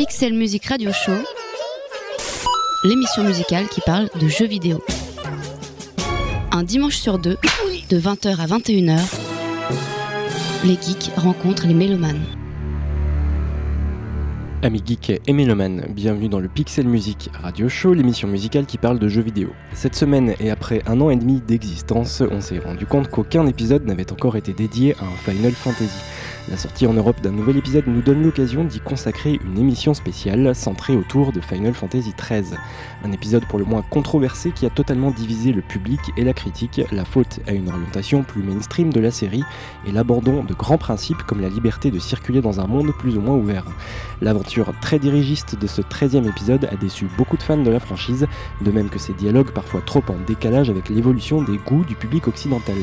Pixel Music Radio Show, l'émission musicale qui parle de jeux vidéo. Un dimanche sur deux, de 20h à 21h, les geeks rencontrent les mélomanes. Amis geeks et mélomanes, bienvenue dans le Pixel Music Radio Show, l'émission musicale qui parle de jeux vidéo. Cette semaine et après un an et demi d'existence, on s'est rendu compte qu'aucun épisode n'avait encore été dédié à un Final Fantasy. La sortie en Europe d'un nouvel épisode nous donne l'occasion d'y consacrer une émission spéciale centrée autour de Final Fantasy XIII. Un épisode pour le moins controversé qui a totalement divisé le public et la critique, la faute à une orientation plus mainstream de la série et l'abandon de grands principes comme la liberté de circuler dans un monde plus ou moins ouvert. L'aventure très dirigiste de ce 13e épisode a déçu beaucoup de fans de la franchise, de même que ses dialogues parfois trop en décalage avec l'évolution des goûts du public occidental,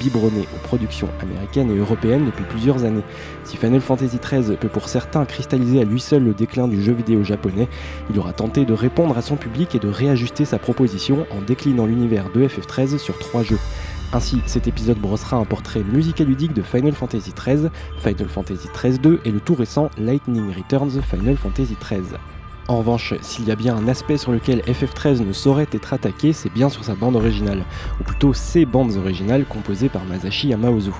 biberonné aux productions américaines et européennes depuis plusieurs années. Si Final Fantasy XIII peut pour certains cristalliser à lui seul le déclin du jeu vidéo japonais, il aura tenté de répondre à son public et de réajuster sa proposition en déclinant l'univers de FF13 sur trois jeux. Ainsi, cet épisode brossera un portrait musicaludique de Final Fantasy XIII, Final Fantasy XIII-2 et le tout récent Lightning Returns Final Fantasy XIII. En revanche, s'il y a bien un aspect sur lequel FF13 ne saurait être attaqué, c'est bien sur sa bande originale, ou plutôt ses bandes originales composées par Masashi Yamaozu.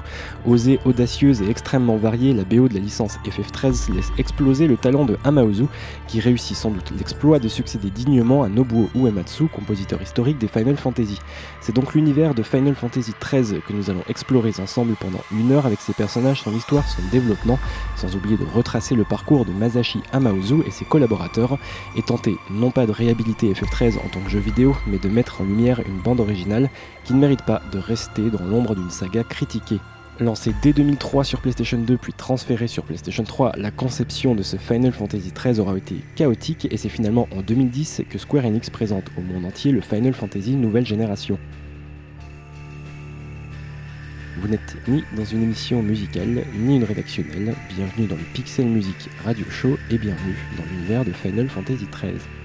Osée, audacieuse et extrêmement variée, la BO de la licence FF13 laisse exploser le talent de Hamaozu, qui réussit sans doute l'exploit de succéder dignement à Nobuo Uematsu, compositeur historique des Final Fantasy. C'est donc l'univers de Final Fantasy XIII que nous allons explorer ensemble pendant une heure avec ses personnages, son histoire, son développement, sans oublier de retracer le parcours de Masashi Hamaozu et ses collaborateurs et tenter non pas de réhabiliter FF13 en tant que jeu vidéo, mais de mettre en lumière une bande originale qui ne mérite pas de rester dans l'ombre d'une saga critiquée. Lancé dès 2003 sur PlayStation 2 puis transféré sur PlayStation 3, la conception de ce Final Fantasy XIII aura été chaotique et c'est finalement en 2010 que Square Enix présente au monde entier le Final Fantasy nouvelle génération. Vous n'êtes ni dans une émission musicale, ni une rédactionnelle. Bienvenue dans le Pixel Music Radio Show et bienvenue dans l'univers de Final Fantasy XIII.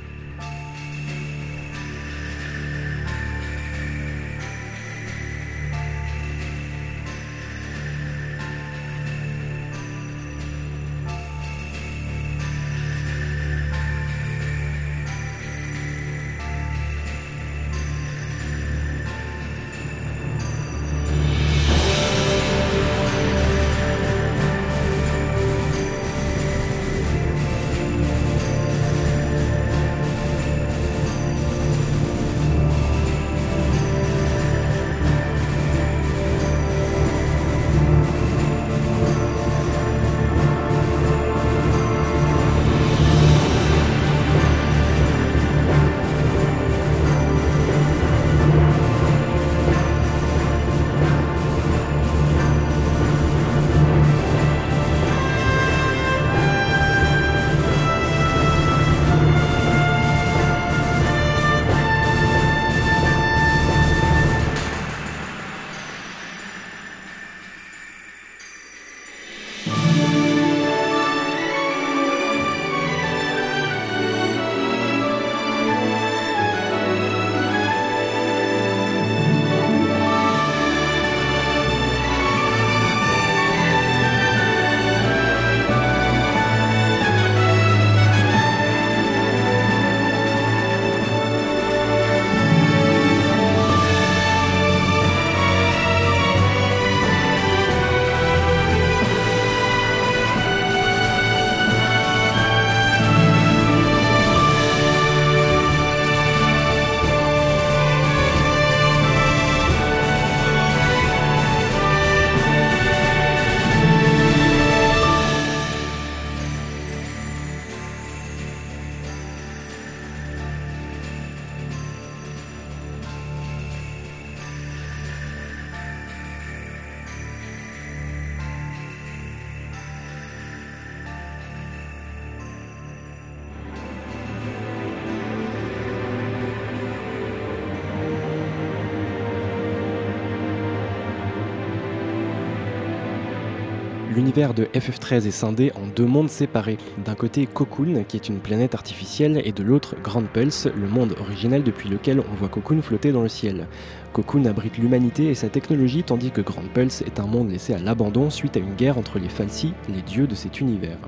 L'univers de FF13 est scindé en deux mondes séparés. D'un côté, Cocoon, qui est une planète artificielle, et de l'autre, Grand Pulse, le monde originel depuis lequel on voit Cocoon flotter dans le ciel. Cocoon abrite l'humanité et sa technologie, tandis que Grand Pulse est un monde laissé à l'abandon suite à une guerre entre les Falsi, les dieux de cet univers.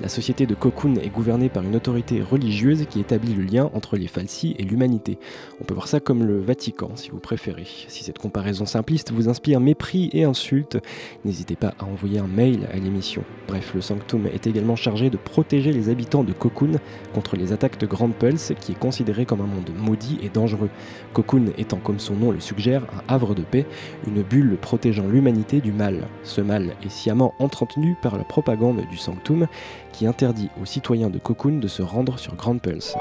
La société de Cocoon est gouvernée par une autorité religieuse qui établit le lien entre les Falsi et l'humanité. On peut voir ça comme le Vatican, si vous préférez. Si cette comparaison simpliste vous inspire mépris et insultes, n'hésitez pas à envoyer un mail à l'émission. Bref, le Sanctum est également chargé de protéger les habitants de Cocoon contre les attaques de Grand Pulse, qui est considéré comme un monde maudit et dangereux. Cocoon étant, comme son nom suggère, un havre de paix, une bulle protégeant l'humanité du mal. Ce mal est sciemment entretenu par la propagande du Sanctum, qui interdit aux citoyens de Cocoon de se rendre sur Grand Pulse.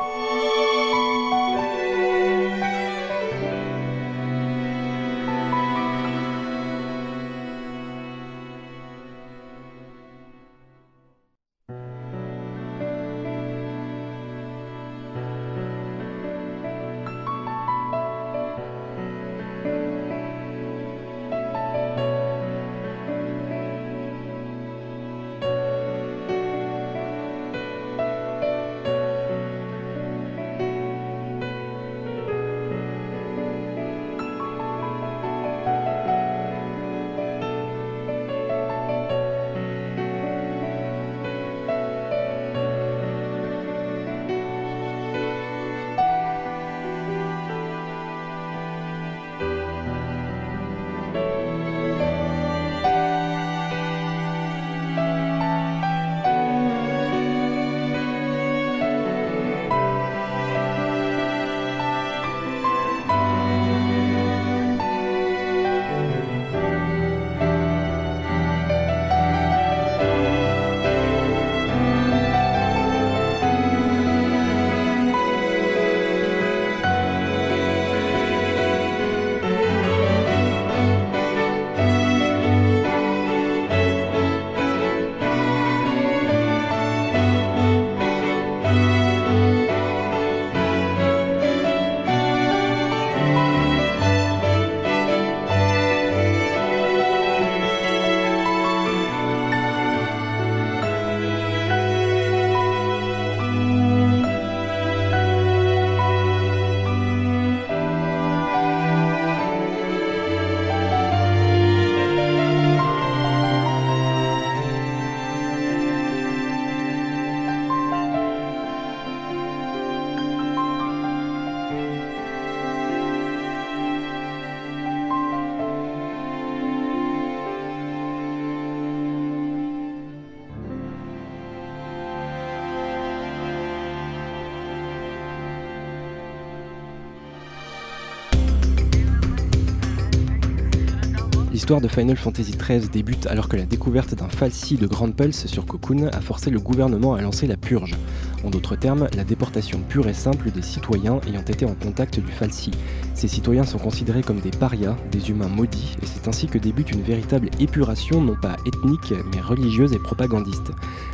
L'histoire de Final Fantasy XIII débute alors que la découverte d'un falsi de Grand Pulse sur Cocoon a forcé le gouvernement à lancer la purge. En d'autres termes, la déportation pure et simple des citoyens ayant été en contact du falsi. Ces citoyens sont considérés comme des parias, des humains maudits, et c'est ainsi que débute une véritable épuration non pas ethnique mais religieuse et propagandiste.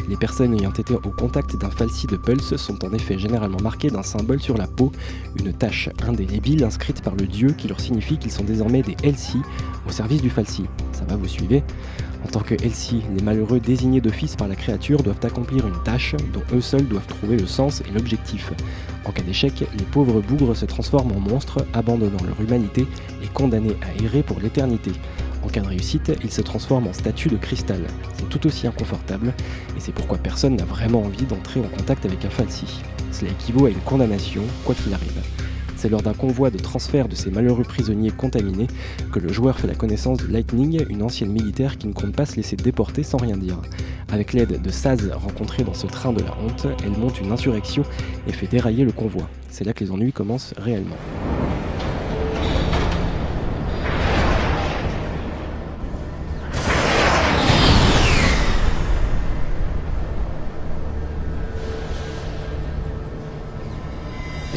Les personnes ayant été au contact d'un falsi de Pulse sont en effet généralement marquées d'un symbole sur la peau, une tache indélébile inscrite par le dieu qui leur signifie qu'ils sont désormais des Elsi au service du falsi. Vous suivez en tant que Elsie, les malheureux désignés d'office par la créature doivent accomplir une tâche dont eux seuls doivent trouver le sens et l'objectif. En cas d'échec, les pauvres bougres se transforment en monstres, abandonnant leur humanité et condamnés à errer pour l'éternité. En cas de réussite, ils se transforment en statues de cristal. C'est tout aussi inconfortable, et c'est pourquoi personne n'a vraiment envie d'entrer en contact avec un falsi. Cela équivaut à une condamnation, quoi qu'il arrive. C'est lors d'un convoi de transfert de ces malheureux prisonniers contaminés que le joueur fait la connaissance de Lightning, une ancienne militaire qui ne compte pas se laisser déporter sans rien dire. Avec l'aide de Saz rencontré dans ce train de la honte, elle monte une insurrection et fait dérailler le convoi. C'est là que les ennuis commencent réellement.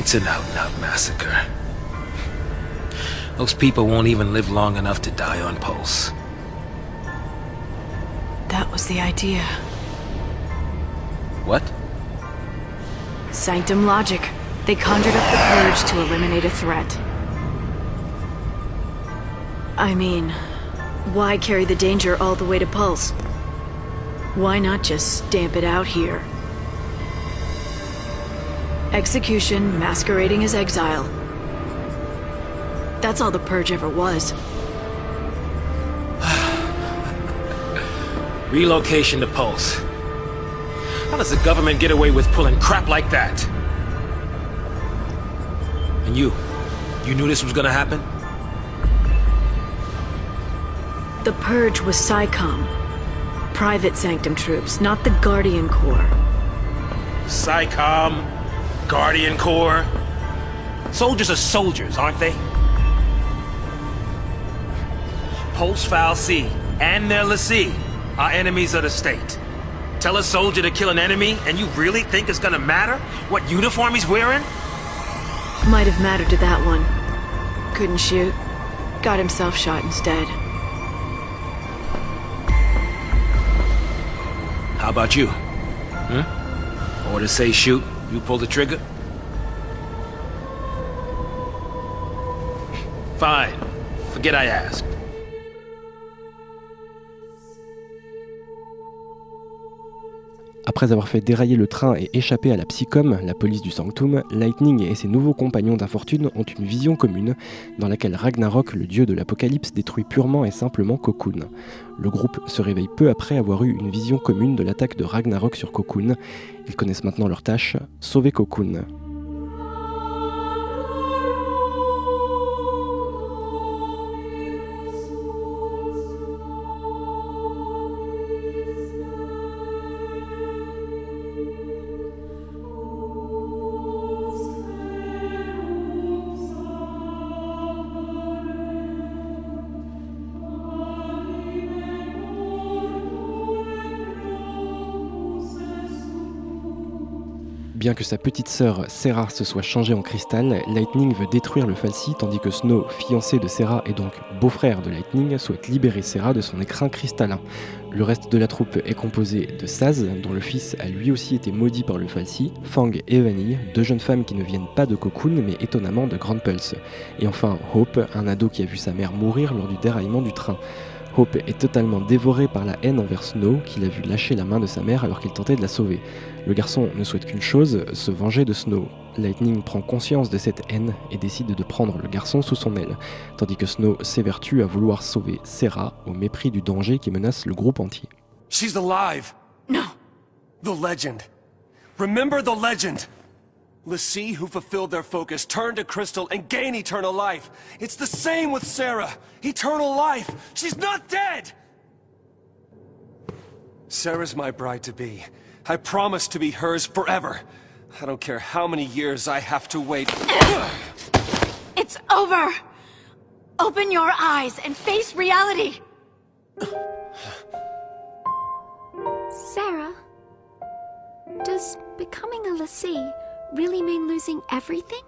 It's an out-and-out massacre. Those people won't even live long enough to die on Pulse. That was the idea. What? Sanctum logic. They conjured up the Purge to eliminate a threat. I mean, why carry the danger all the way to Pulse? Why not just stamp it out here? Execution masquerading as exile. That's all the Purge ever was. Relocation to Pulse. How does the government get away with pulling crap like that? And you? You knew this was gonna happen? The Purge was PSICOM. Private Sanctum troops, not the Guardian Corps. PSICOM? Guardian Corps? Soldiers are soldiers, aren't they? Pulse Foul C and their l'Cie are enemies of the state. Tell a soldier to kill an enemy, and you really think it's gonna matter what uniform he's wearing? Might have mattered to that one. Couldn't shoot. Got himself shot instead. How about you? Hmm? Order say shoot, you pull the trigger? Fine. Forget I asked. Après avoir fait dérailler le train et échapper à la Psycom, la police du Sanctum, Lightning et ses nouveaux compagnons d'infortune ont une vision commune dans laquelle Ragnarok, le dieu de l'apocalypse, détruit purement et simplement Cocoon. Le groupe se réveille peu après avoir eu une vision commune de l'attaque de Ragnarok sur Cocoon. Ils connaissent maintenant leur tâche, sauver Cocoon. Bien que sa petite sœur Serra se soit changée en cristal, Lightning veut détruire le Falsi tandis que Snow, fiancé de Serra et donc beau-frère de Lightning, souhaite libérer Serra de son écrin cristallin. Le reste de la troupe est composé de Saz, dont le fils a lui aussi été maudit par le Falsi, Fang et Vanille, deux jeunes femmes qui ne viennent pas de Cocoon mais étonnamment de Grand Pulse. Et enfin Hope, un ado qui a vu sa mère mourir lors du déraillement du train. Hope est totalement dévoré par la haine envers Snow, qu'il a vu lâcher la main de sa mère alors qu'il tentait de la sauver. Le garçon ne souhaite qu'une chose, se venger de Snow. Lightning prend conscience de cette haine et décide de prendre le garçon sous son aile, tandis que Snow s'évertue à vouloir sauver Serra au mépris du danger qui menace le groupe entier. She's alive! No. The legend. Remember the legend! l'Cie who fulfilled their focus turn to Crystal and gain eternal life. It's the same with Sarah. Eternal life. She's not dead! Sarah's my bride-to-be. I promise to be hers forever. I don't care how many years I have to wait. It's over! Open your eyes and face reality! Sarah, does becoming a l'Cie really mean losing everything?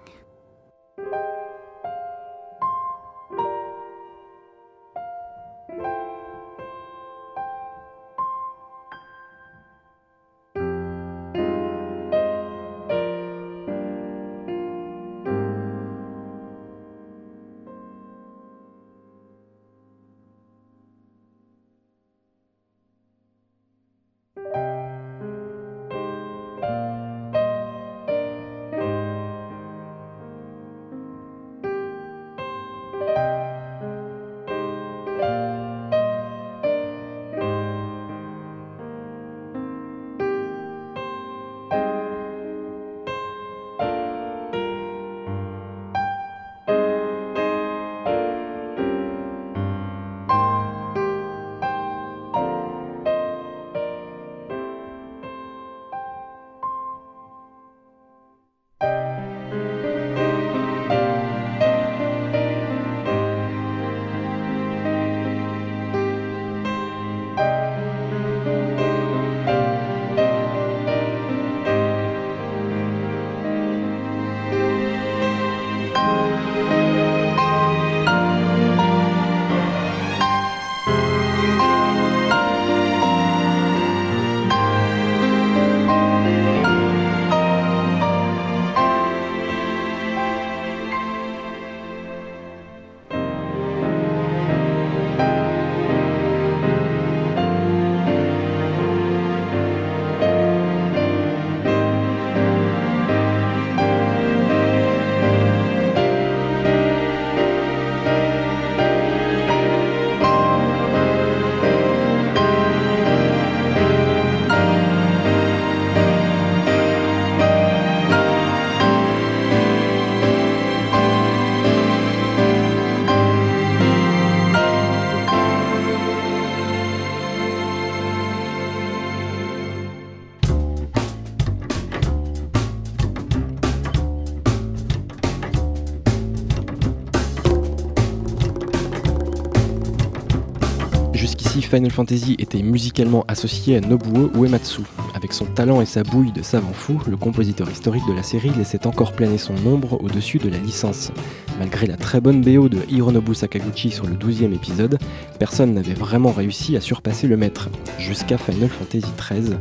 Final Fantasy était musicalement associé à Nobuo Uematsu. Avec son talent et sa bouille de savant fou, le compositeur historique de la série laissait encore planer son ombre au-dessus de la licence. Malgré la très bonne BO de Hironobu Sakaguchi sur le 12e épisode, personne n'avait vraiment réussi à surpasser le maître, jusqu'à Final Fantasy XIII.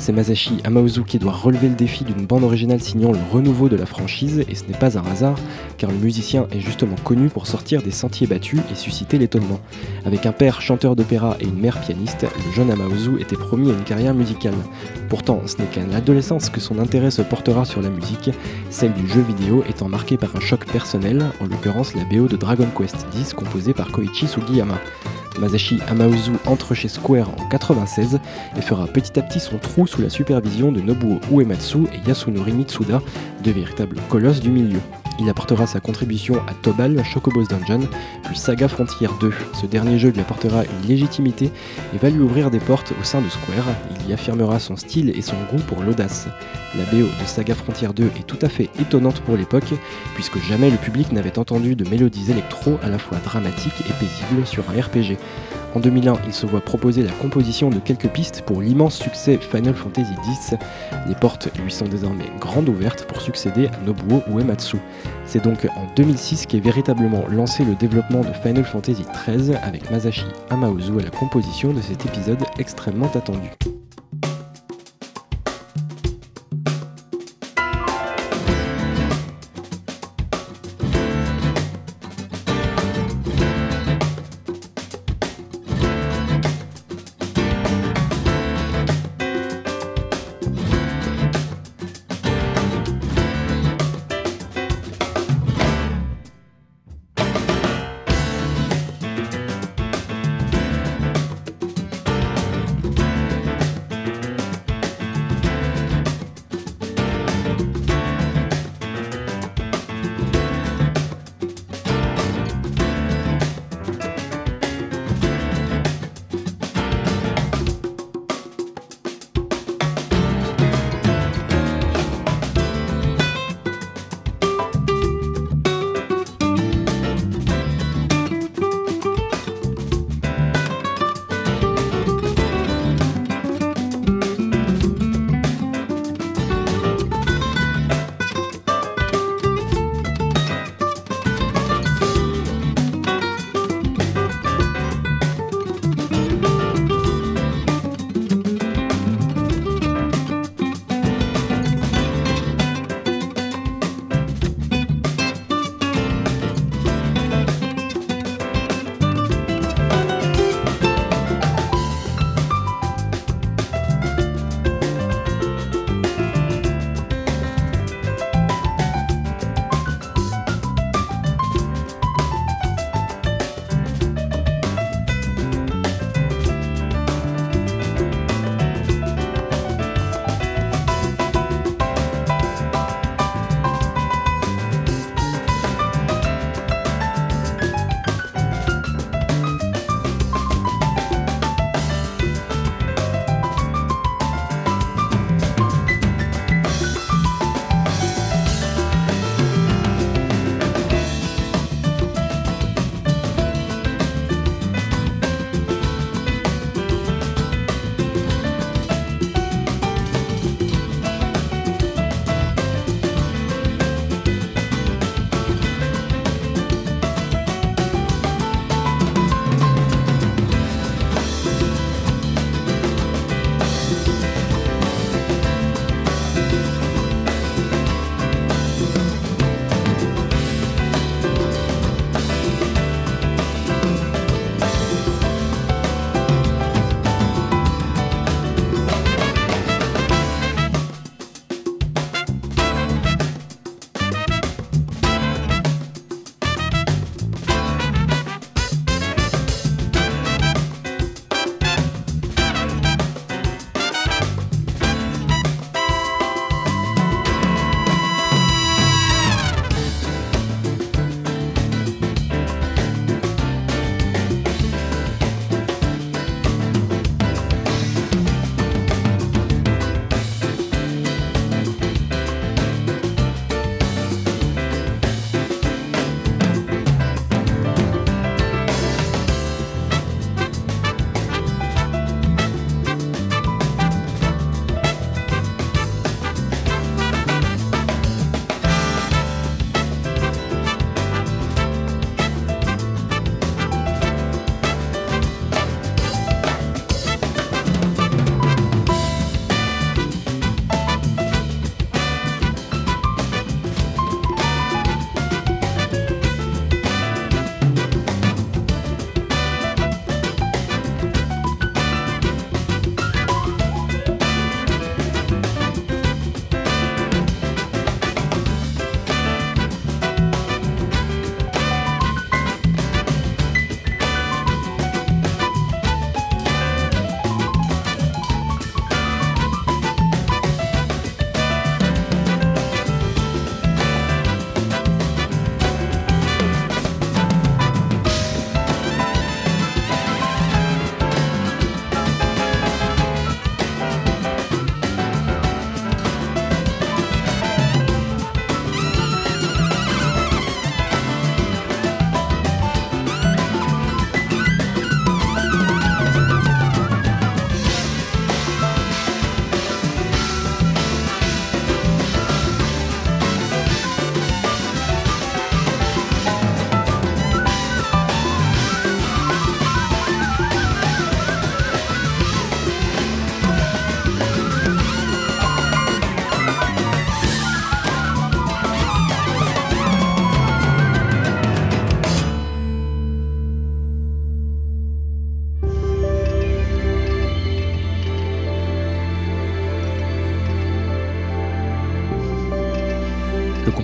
C'est Masashi Amaozu qui doit relever le défi d'une bande originale signant le renouveau de la franchise, et ce n'est pas un hasard, car le musicien est justement connu pour sortir des sentiers battus et susciter l'étonnement. Avec un père chanteur d'opéra et une mère pianiste, le jeune Amaozu était promis à une carrière musicale. Pourtant, ce n'est qu'à l'adolescence que son intérêt se portera sur la musique, celle du jeu vidéo étant marquée par un choc personnel, en l'occurrence la BO de Dragon Quest X composée par Koichi Sugiyama. Masashi Amaozu entre chez Square en 96 et fera petit à petit son trou sous la supervision de Nobuo Uematsu et Yasunori Mitsuda, deux véritables colosses du milieu. Il apportera sa contribution à Tobal, Chocobo's Dungeon, puis Saga Frontier 2. Ce dernier jeu lui apportera une légitimité et va lui ouvrir des portes au sein de Square. Il y affirmera son style et son goût pour l'audace. La BO de Saga Frontier 2 est tout à fait étonnante pour l'époque, puisque jamais le public n'avait entendu de mélodies électro à la fois dramatiques et paisibles sur un RPG. En 2001, il se voit proposer la composition de quelques pistes pour l'immense succès Final Fantasy X. Les portes lui sont désormais grandes ouvertes pour succéder à Nobuo Uematsu. C'est donc en 2006 qu'est véritablement lancé le développement de Final Fantasy XIII avec Masashi Amaozu à la composition de cet épisode extrêmement attendu.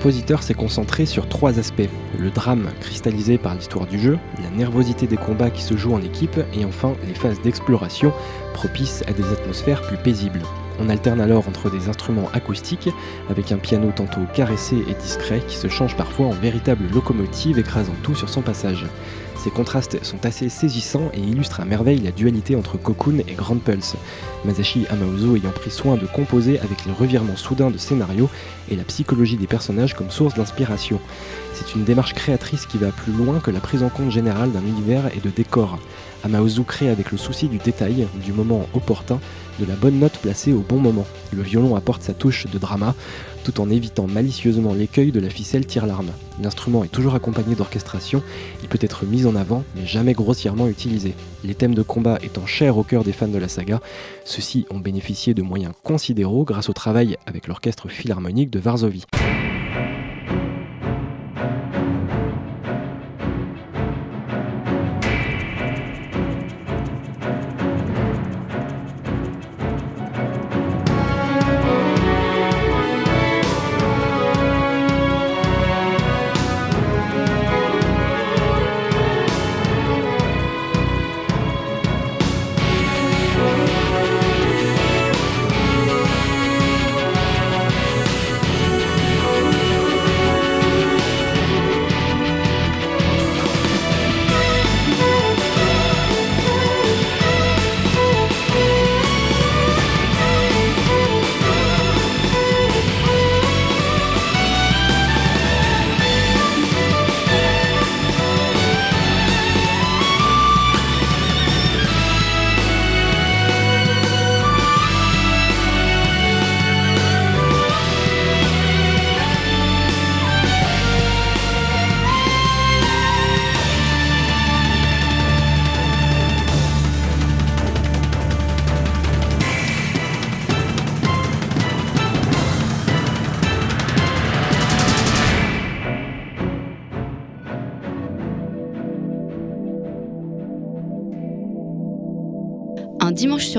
Compositeur s'est concentré sur trois aspects. Le drame cristallisé par l'histoire du jeu, la nervosité des combats qui se jouent en équipe et enfin les phases d'exploration propices à des atmosphères plus paisibles. On alterne alors entre des instruments acoustiques, avec un piano tantôt caressé et discret qui se change parfois en véritable locomotive écrasant tout sur son passage. Ces contrastes sont assez saisissants et illustrent à merveille la dualité entre Cocoon et Grand Pulse, Masashi Amaozu ayant pris soin de composer avec les revirements soudains de scénario et la psychologie des personnages comme source d'inspiration. C'est une démarche créatrice qui va plus loin que la prise en compte générale d'un univers et de décors. Amaozu crée avec le souci du détail, du moment opportun, de la bonne note placée au bon moment. Le violon apporte sa touche de drama, tout en évitant malicieusement l'écueil de la ficelle tire-larme. L'instrument est toujours accompagné d'orchestration, il peut être mis en avant, mais jamais grossièrement utilisé. Les thèmes de combat étant chers au cœur des fans de la saga, ceux-ci ont bénéficié de moyens considéraux grâce au travail avec l'orchestre philharmonique de Varsovie.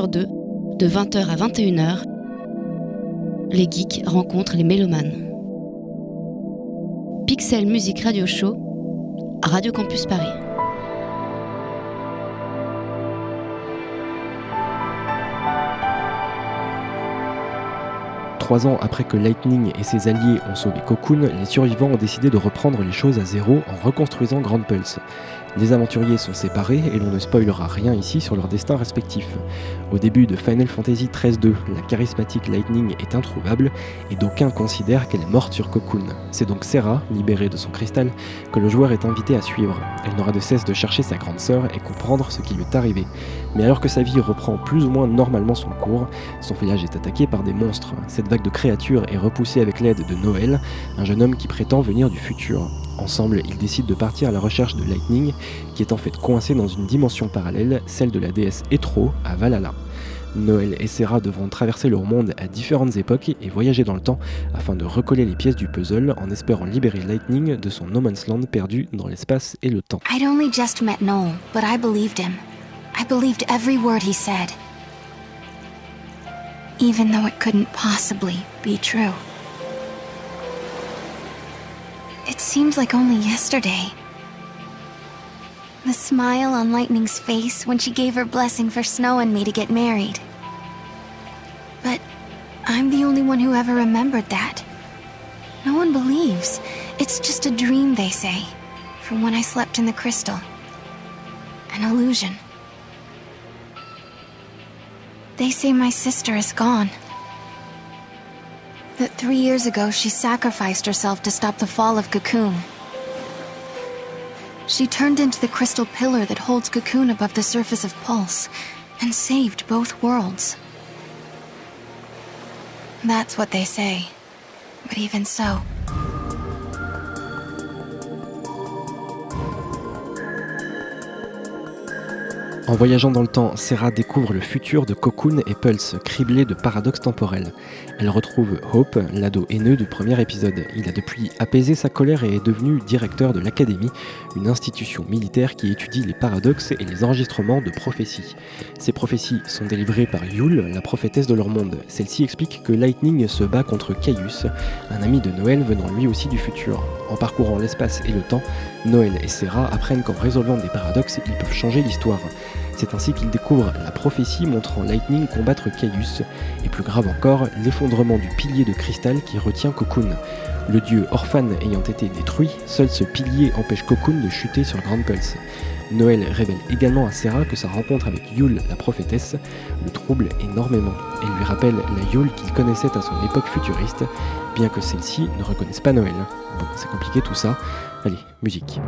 De 20h à 21h, les geeks rencontrent les mélomanes. Pixel Music Radio Show, Radio Campus Paris. Trois ans après que Lightning et ses alliés ont sauvé Cocoon, les survivants ont décidé de reprendre les choses à zéro en reconstruisant Grand Pulse. Les aventuriers sont séparés et l'on ne spoilera rien ici sur leur destin respectif. Au début de Final Fantasy XIII-2, la charismatique Lightning est introuvable et d'aucuns considèrent qu'elle est morte sur Cocoon. C'est donc Serra, libérée de son cristal, que le joueur est invité à suivre. Elle n'aura de cesse de chercher sa grande sœur et comprendre ce qui lui est arrivé. Mais alors que sa vie reprend plus ou moins normalement son cours, son village est attaqué par des monstres. Cette de créatures est repoussée avec l'aide de Noël, un jeune homme qui prétend venir du futur. Ensemble, ils décident de partir à la recherche de Lightning, qui est en fait coincé dans une dimension parallèle, celle de la déesse Etro à Valhalla. Noël et Serra devront traverser leur monde à différentes époques et voyager dans le temps afin de recoller les pièces du puzzle en espérant libérer Lightning de son No Man's Land perdu dans l'espace et le temps. I'd only just met Noel, but I believed him. I believed every word he said. Even though it couldn't possibly be true. It seems like only yesterday. The smile on Lightning's face when she gave her blessing for Snow and me to get married. But I'm the only one who ever remembered that. No one believes. It's just a dream, they say, from when I slept in the crystal. An illusion. They say my sister is gone. That three years ago she sacrificed herself to stop the fall of Cocoon. She turned into the crystal pillar that holds Cocoon above the surface of Pulse and saved both worlds. That's what they say. But even so, En voyageant dans le temps, Sarah découvre le futur de Cocoon et Pulse, criblé de paradoxes temporels. Elle retrouve Hope, l'ado haineux du premier épisode. Il a depuis apaisé sa colère et est devenu directeur de l'Académie, une institution militaire qui étudie les paradoxes et les enregistrements de prophéties. Ces prophéties sont délivrées par Yule, la prophétesse de leur monde. Celle-ci explique que Lightning se bat contre Caius, un ami de Noël venant lui aussi du futur. En parcourant l'espace et le temps, Noël et Sarah apprennent qu'en résolvant des paradoxes, ils peuvent changer l'histoire. C'est ainsi qu'ils découvrent la prophétie montrant Lightning combattre Caius, et plus grave encore, l'effondrement du pilier de cristal qui retient Cocoon. Le dieu Orphan ayant été détruit, seul ce pilier empêche Cocoon de chuter sur Grand Pulse. Noël révèle également à Sarah que sa rencontre avec Yule, la prophétesse, le trouble énormément et lui rappelle la Yule qu'il connaissait à son époque futuriste, bien que celle-ci ne reconnaisse pas Noël. Bon, c'est compliqué tout ça. Allez, musique.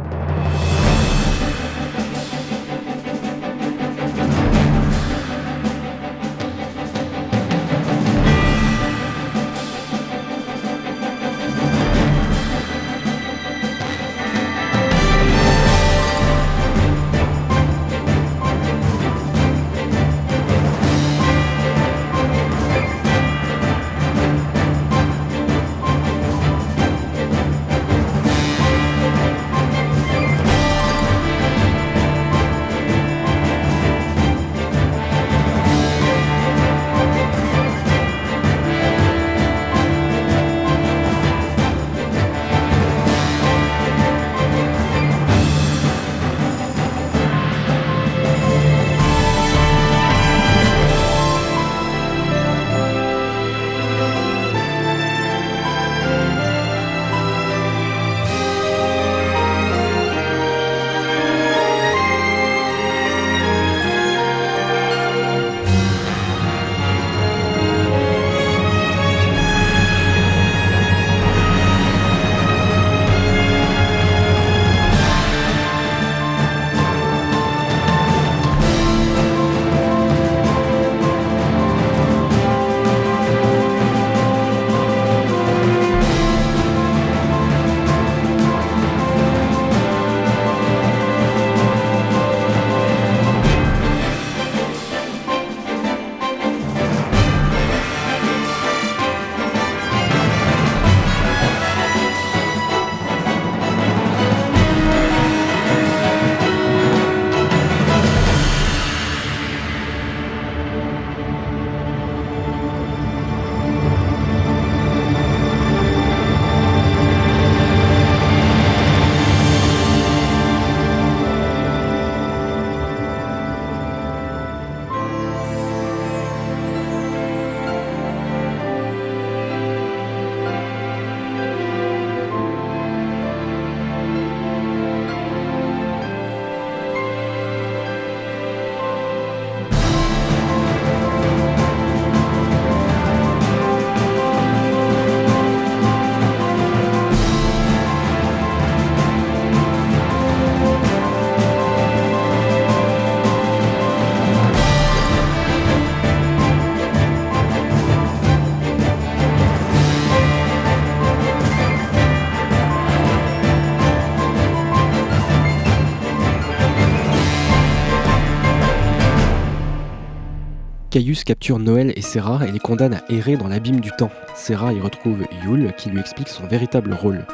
Caius capture Noël et Serra et les condamne à errer dans l'abîme du temps. Serra y retrouve Yule qui lui explique son véritable rôle.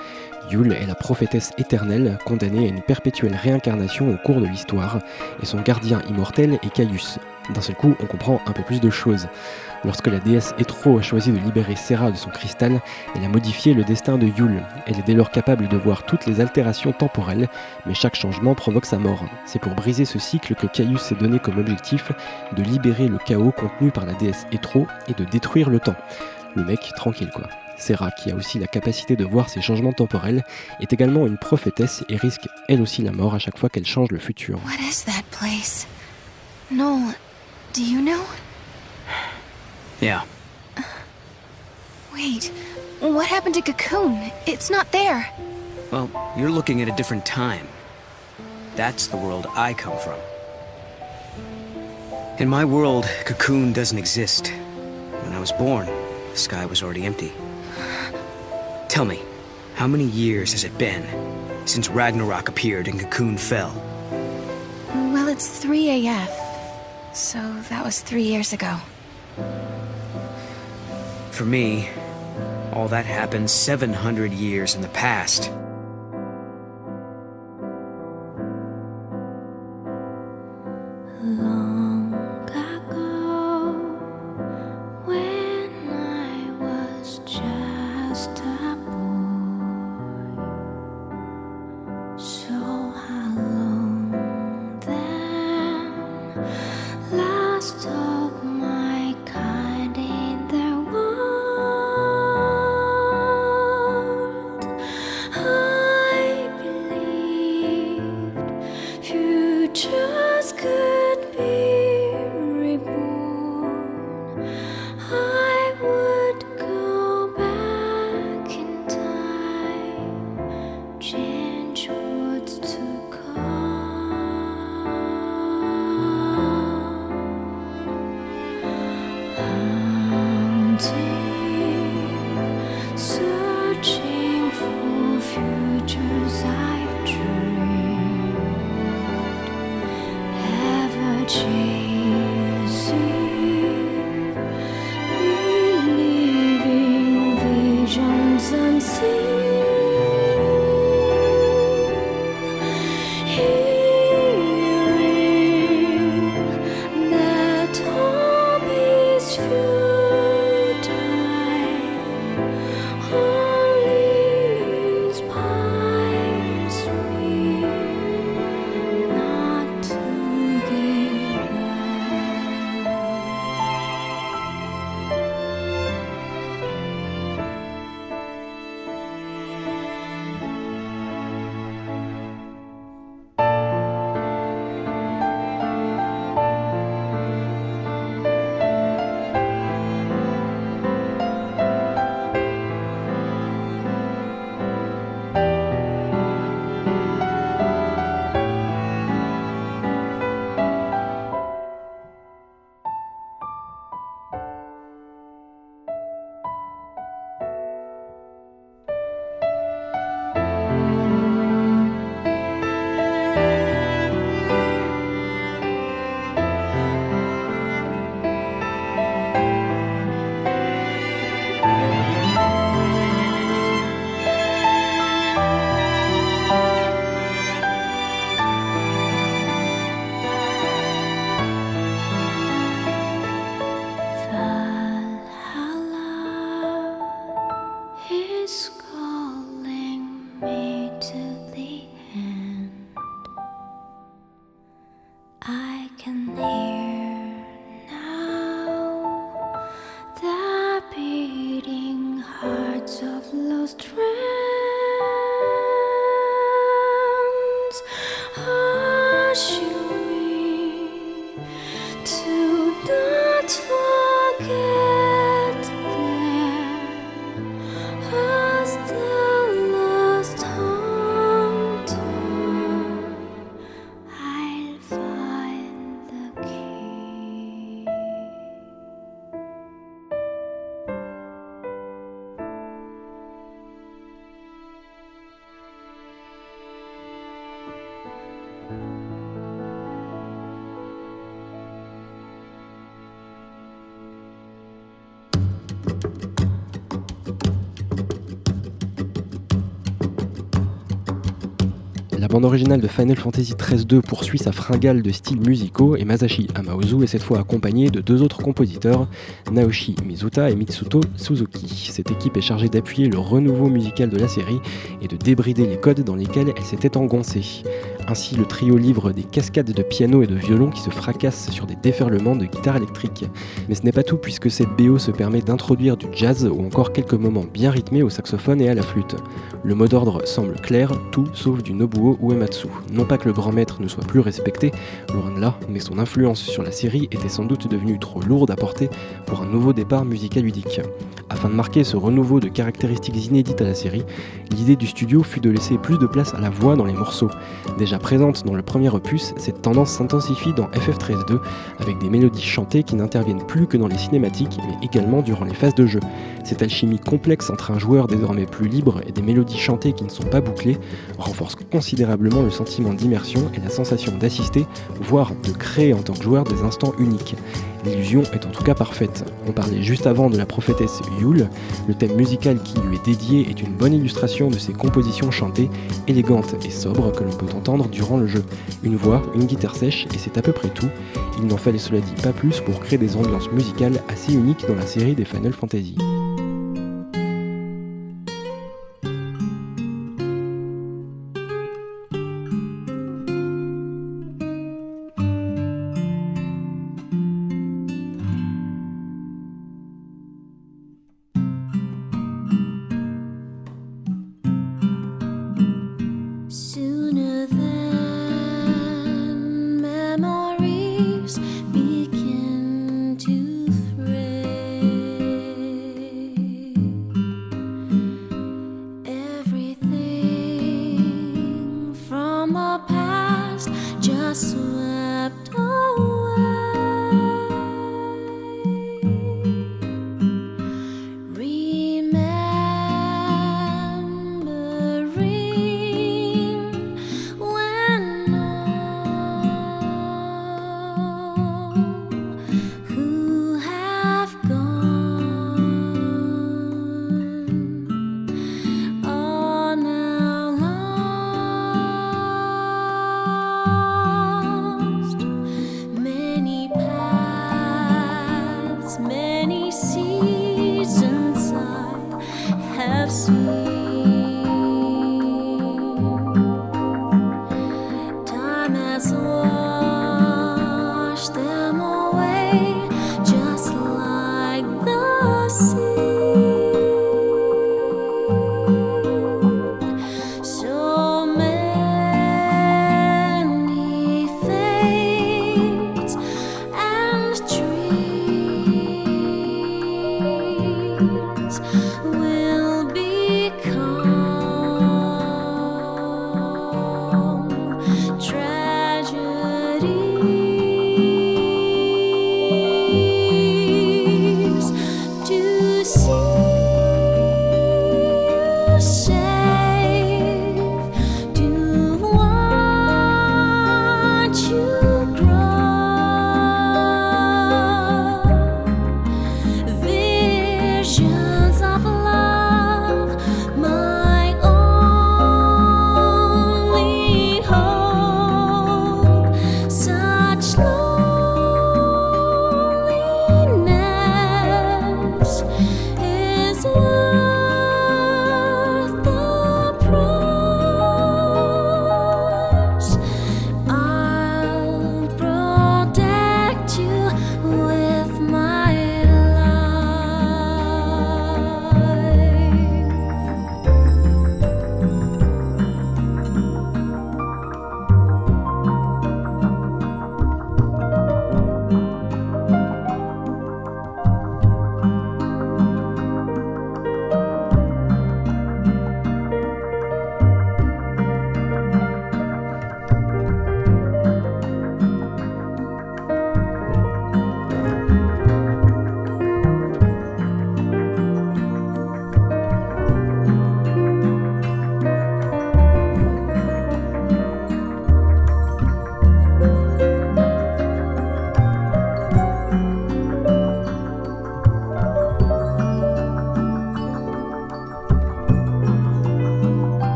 Yule est la prophétesse éternelle, condamnée à une perpétuelle réincarnation au cours de l'histoire, et son gardien immortel est Caius. D'un seul coup, on comprend un peu plus de choses. Lorsque la déesse Etro a choisi de libérer Serra de son cristal, elle a modifié le destin de Yule. Elle est dès lors capable de voir toutes les altérations temporelles, mais chaque changement provoque sa mort. C'est pour briser ce cycle que Caius s'est donné comme objectif de libérer le chaos contenu par la déesse Etro et de détruire le temps. Le mec, tranquille quoi. Serra, qui a aussi la capacité de voir ces changements temporels, est également une prophétesse et risque elle aussi la mort à chaque fois qu'elle change le futur. What is that place? Noel, do you know? Yeah. Wait, what happened to Cocoon? It's not there. Well, you're looking at a different time. That's the world I come from. In my world, Cocoon doesn't exist. When I was born, the sky was already empty. Tell me, how many years has it been since Ragnarok appeared and Cocoon fell? Well, it's 3 AF. So that was three years ago. For me, all that happened 700 years in the past. Bande originale de Final Fantasy XIII-2 poursuit sa fringale de styles musicaux et Masashi Amaozu est cette fois accompagné de deux autres compositeurs, Naoshi Mizuta et Mitsuto Suzuki. Cette équipe est chargée d'appuyer le renouveau musical de la série et de débrider les codes dans lesquels elle s'était engoncée. Ainsi, le trio livre des cascades de piano et de violon qui se fracassent sur des déferlements de guitare électrique. Mais ce n'est pas tout puisque cette BO se permet d'introduire du jazz ou encore quelques moments bien rythmés au saxophone et à la flûte. Le mot d'ordre semble clair, tout sauf du Nobuo Uematsu. Non pas que le grand maître ne soit plus respecté, loin de là, mais son influence sur la série était sans doute devenue trop lourde à porter pour un nouveau départ musical ludique. Afin de marquer ce renouveau de caractéristiques inédites à la série, l'idée du studio fut de laisser plus de place à la voix dans les morceaux. Déjà Présente dans le premier opus, cette tendance s'intensifie dans FF13-2 avec des mélodies chantées qui n'interviennent plus que dans les cinématiques mais également durant les phases de jeu. Cette alchimie complexe entre un joueur désormais plus libre et des mélodies chantées qui ne sont pas bouclées renforce considérablement le sentiment d'immersion et la sensation d'assister, voire de créer en tant que joueur des instants uniques. L'illusion est en tout cas parfaite. On parlait juste avant de la prophétesse Yule. Le thème musical qui lui est dédié est une bonne illustration de ses compositions chantées, élégantes et sobres que l'on peut entendre durant le jeu. Une voix, une guitare sèche et c'est à peu près tout. Il n'en fallait cela dit pas plus pour créer des ambiances musicales assez uniques dans la série des Final Fantasy.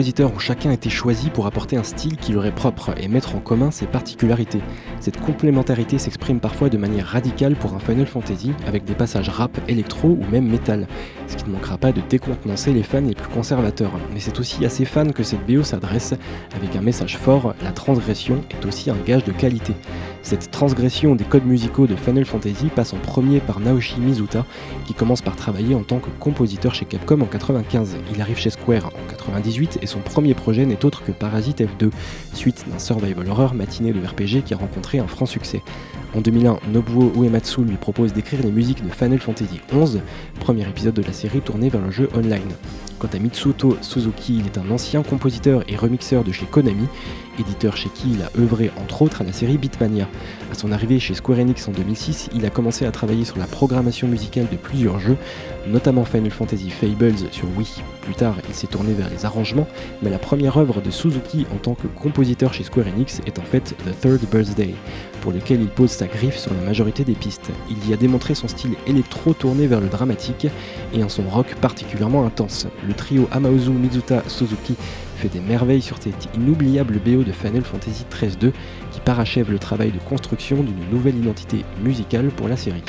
Compositeurs ont chacun été choisis pour apporter un style qui leur est propre et mettre en commun ses particularités. Cette complémentarité s'exprime parfois de manière radicale pour un Final Fantasy avec des passages rap, électro ou même métal, ce qui ne manquera pas de décontenancer les fans les plus conservateurs. Mais c'est aussi à ces fans que cette BO s'adresse avec un message fort, la transgression est aussi un gage de qualité. Cette transgression des codes musicaux de Final Fantasy passe en premier par Naoshi Mizuta, qui commence par travailler en tant que compositeur chez Capcom en 95. Il arrive chez Square en 98 et son premier projet n'est autre que Parasite F2, suite d'un survival horror matiné de RPG qui a rencontré un franc succès. En 2001, Nobuo Uematsu lui propose d'écrire les musiques de Final Fantasy XI, premier épisode de la série tourné vers le jeu online. Quant à Mitsuto Suzuki, il est un ancien compositeur et remixeur de chez Konami, éditeur chez qui il a œuvré entre autres à la série Beatmania. À son arrivée chez Square Enix en 2006, il a commencé à travailler sur la programmation musicale de plusieurs jeux, notamment Final Fantasy Fables sur Wii. Plus tard, il s'est tourné vers les arrangements, mais la première œuvre de Suzuki en tant que compositeur chez Square Enix est en fait The Third Birthday, pour lequel il pose sa griffe sur la majorité des pistes. Il y a démontré son style électro tourné vers le dramatique et un son rock particulièrement intense. Le trio Amaozu Mizuta Suzuki fait des merveilles sur cette inoubliable BO de Final Fantasy XIII-2 qui parachève le travail de construction d'une nouvelle identité musicale pour la série.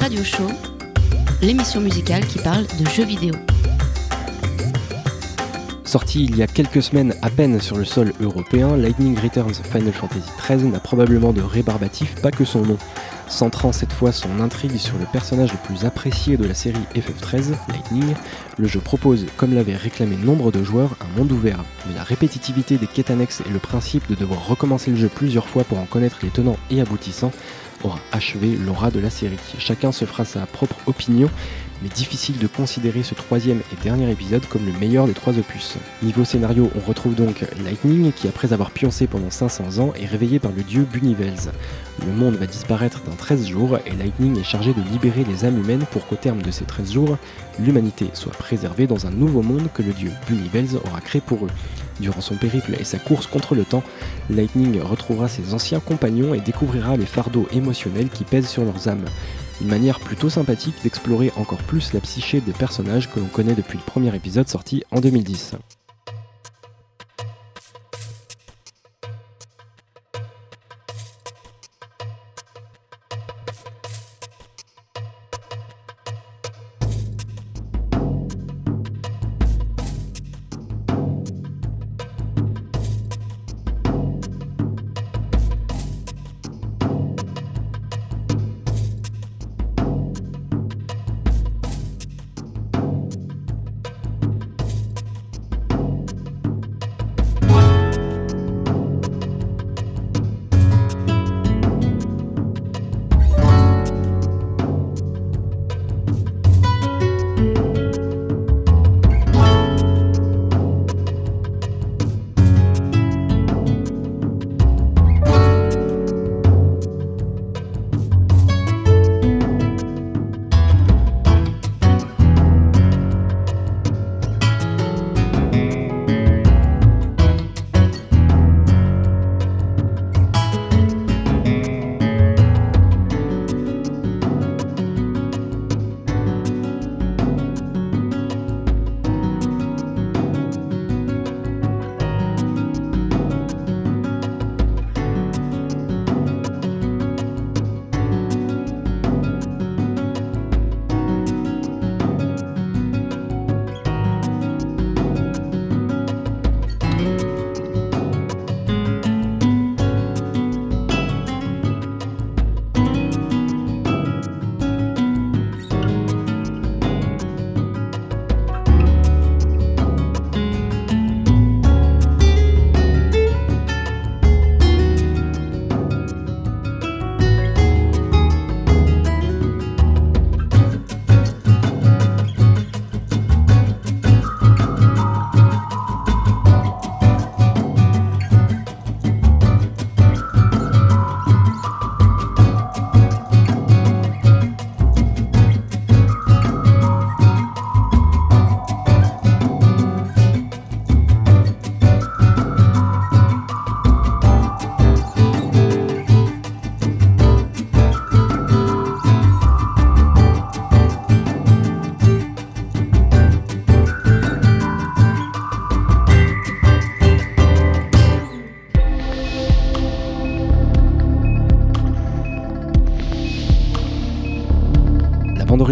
Radio Show, l'émission musicale qui parle de jeux vidéo. Sorti il y a quelques semaines à peine sur le sol européen, Lightning Returns Final Fantasy XIII n'a probablement de rébarbatif pas que son nom. Centrant cette fois son intrigue sur le personnage le plus apprécié de la série FF13, Lightning, le jeu propose, comme l'avait réclamé nombre de joueurs, un monde ouvert. Mais la répétitivité des quêtes annexes et le principe de devoir recommencer le jeu plusieurs fois pour en connaître les tenants et aboutissants aura achevé l'aura de la série. Chacun se fera sa propre opinion, mais difficile de considérer ce troisième et dernier épisode comme le meilleur des trois opus. Niveau scénario, on retrouve donc Lightning qui, après avoir pioncé pendant 500 ans, est réveillé par le dieu Bunivels. Le monde va disparaître dans 13 jours et Lightning est chargé de libérer les âmes humaines pour qu'au terme de ces 13 jours, l'humanité soit préservée dans un nouveau monde que le dieu Bunivels aura créé pour eux. Durant son périple et sa course contre le temps, Lightning retrouvera ses anciens compagnons et découvrira les fardeaux émotionnels qui pèsent sur leurs âmes. Une manière plutôt sympathique d'explorer encore plus la psyché des personnages que l'on connaît depuis le premier épisode sorti en 2010.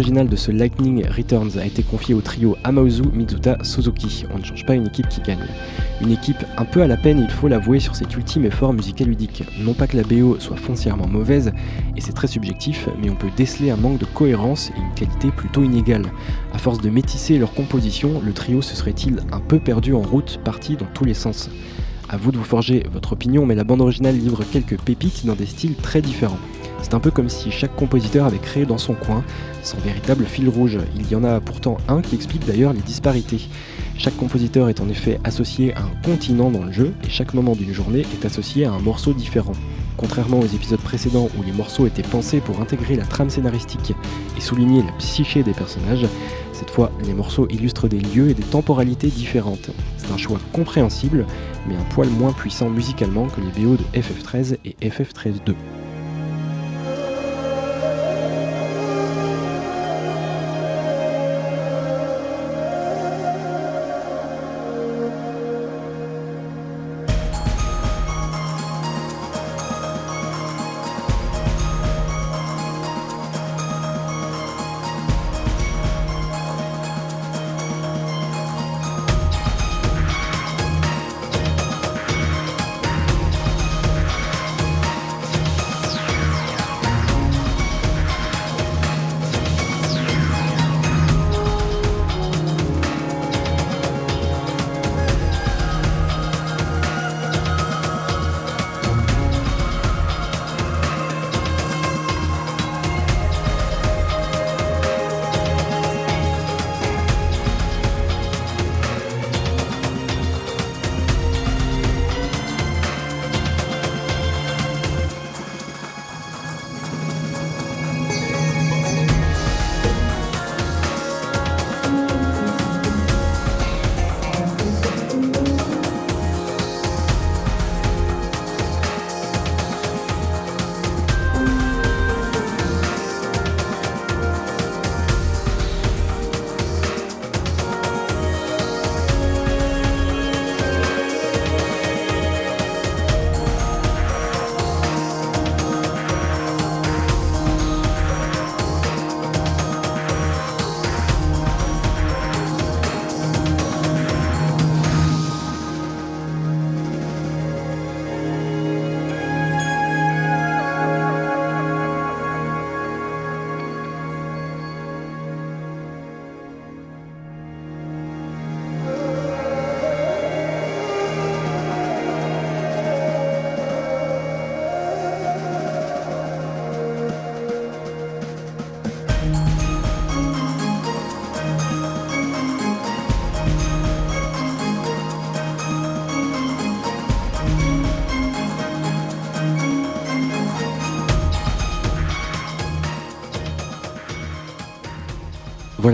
De ce Lightning Returns a été confié au trio Amaozu Mizuta Suzuki. On ne change pas une équipe qui gagne. Une équipe un peu à la peine, il faut l'avouer, sur cet ultime effort musical ludique. Non pas que la BO soit foncièrement mauvaise, et c'est très subjectif, mais on peut déceler un manque de cohérence et une qualité plutôt inégale. À force de métisser leur composition, le trio se serait-il un peu perdu en route, parti dans tous les sens? À vous de vous forger votre opinion, mais la bande originale livre quelques pépites dans des styles très différents. C'est un peu comme si chaque compositeur avait créé dans son coin son véritable fil rouge. Il y en a pourtant un qui explique d'ailleurs les disparités. Chaque compositeur est en effet associé à un continent dans le jeu et chaque moment d'une journée est associé à un morceau différent. Contrairement aux épisodes précédents où les morceaux étaient pensés pour intégrer la trame scénaristique et souligner la psyché des personnages, cette fois les morceaux illustrent des lieux et des temporalités différentes. C'est un choix compréhensible, mais un poil moins puissant musicalement que les BO de FF13 et FF13-2.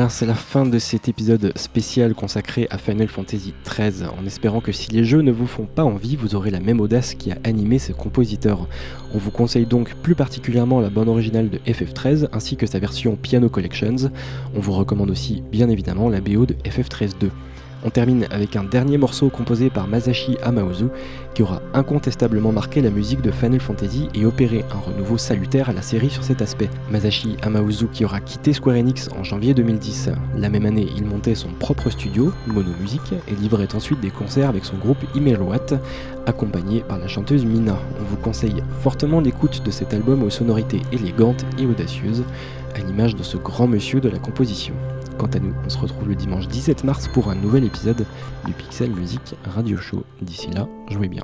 C'est la fin de cet épisode spécial consacré à Final Fantasy XIII, en espérant que si les jeux ne vous font pas envie, vous aurez la même audace qui a animé ses compositeurs. On vous conseille donc plus particulièrement la bande originale de FF13 ainsi que sa version Piano Collections. On vous recommande aussi bien évidemment la BO de FF13 2. On termine avec un dernier morceau composé par Masashi Amaozu qui aura incontestablement marqué la musique de Final Fantasy et opéré un renouveau salutaire à la série sur cet aspect. Masashi Amaozu qui aura quitté Square Enix en janvier 2010. La même année, il montait son propre studio, Mono Music, et livrait ensuite des concerts avec son groupe Watt, accompagné par la chanteuse Mina. On vous conseille fortement l'écoute de cet album aux sonorités élégantes et audacieuses, à l'image de ce grand monsieur de la composition. Quant à nous, on se retrouve le dimanche 17 mars pour un nouvel épisode du Pixel Music Radio Show. D'ici là, jouez bien.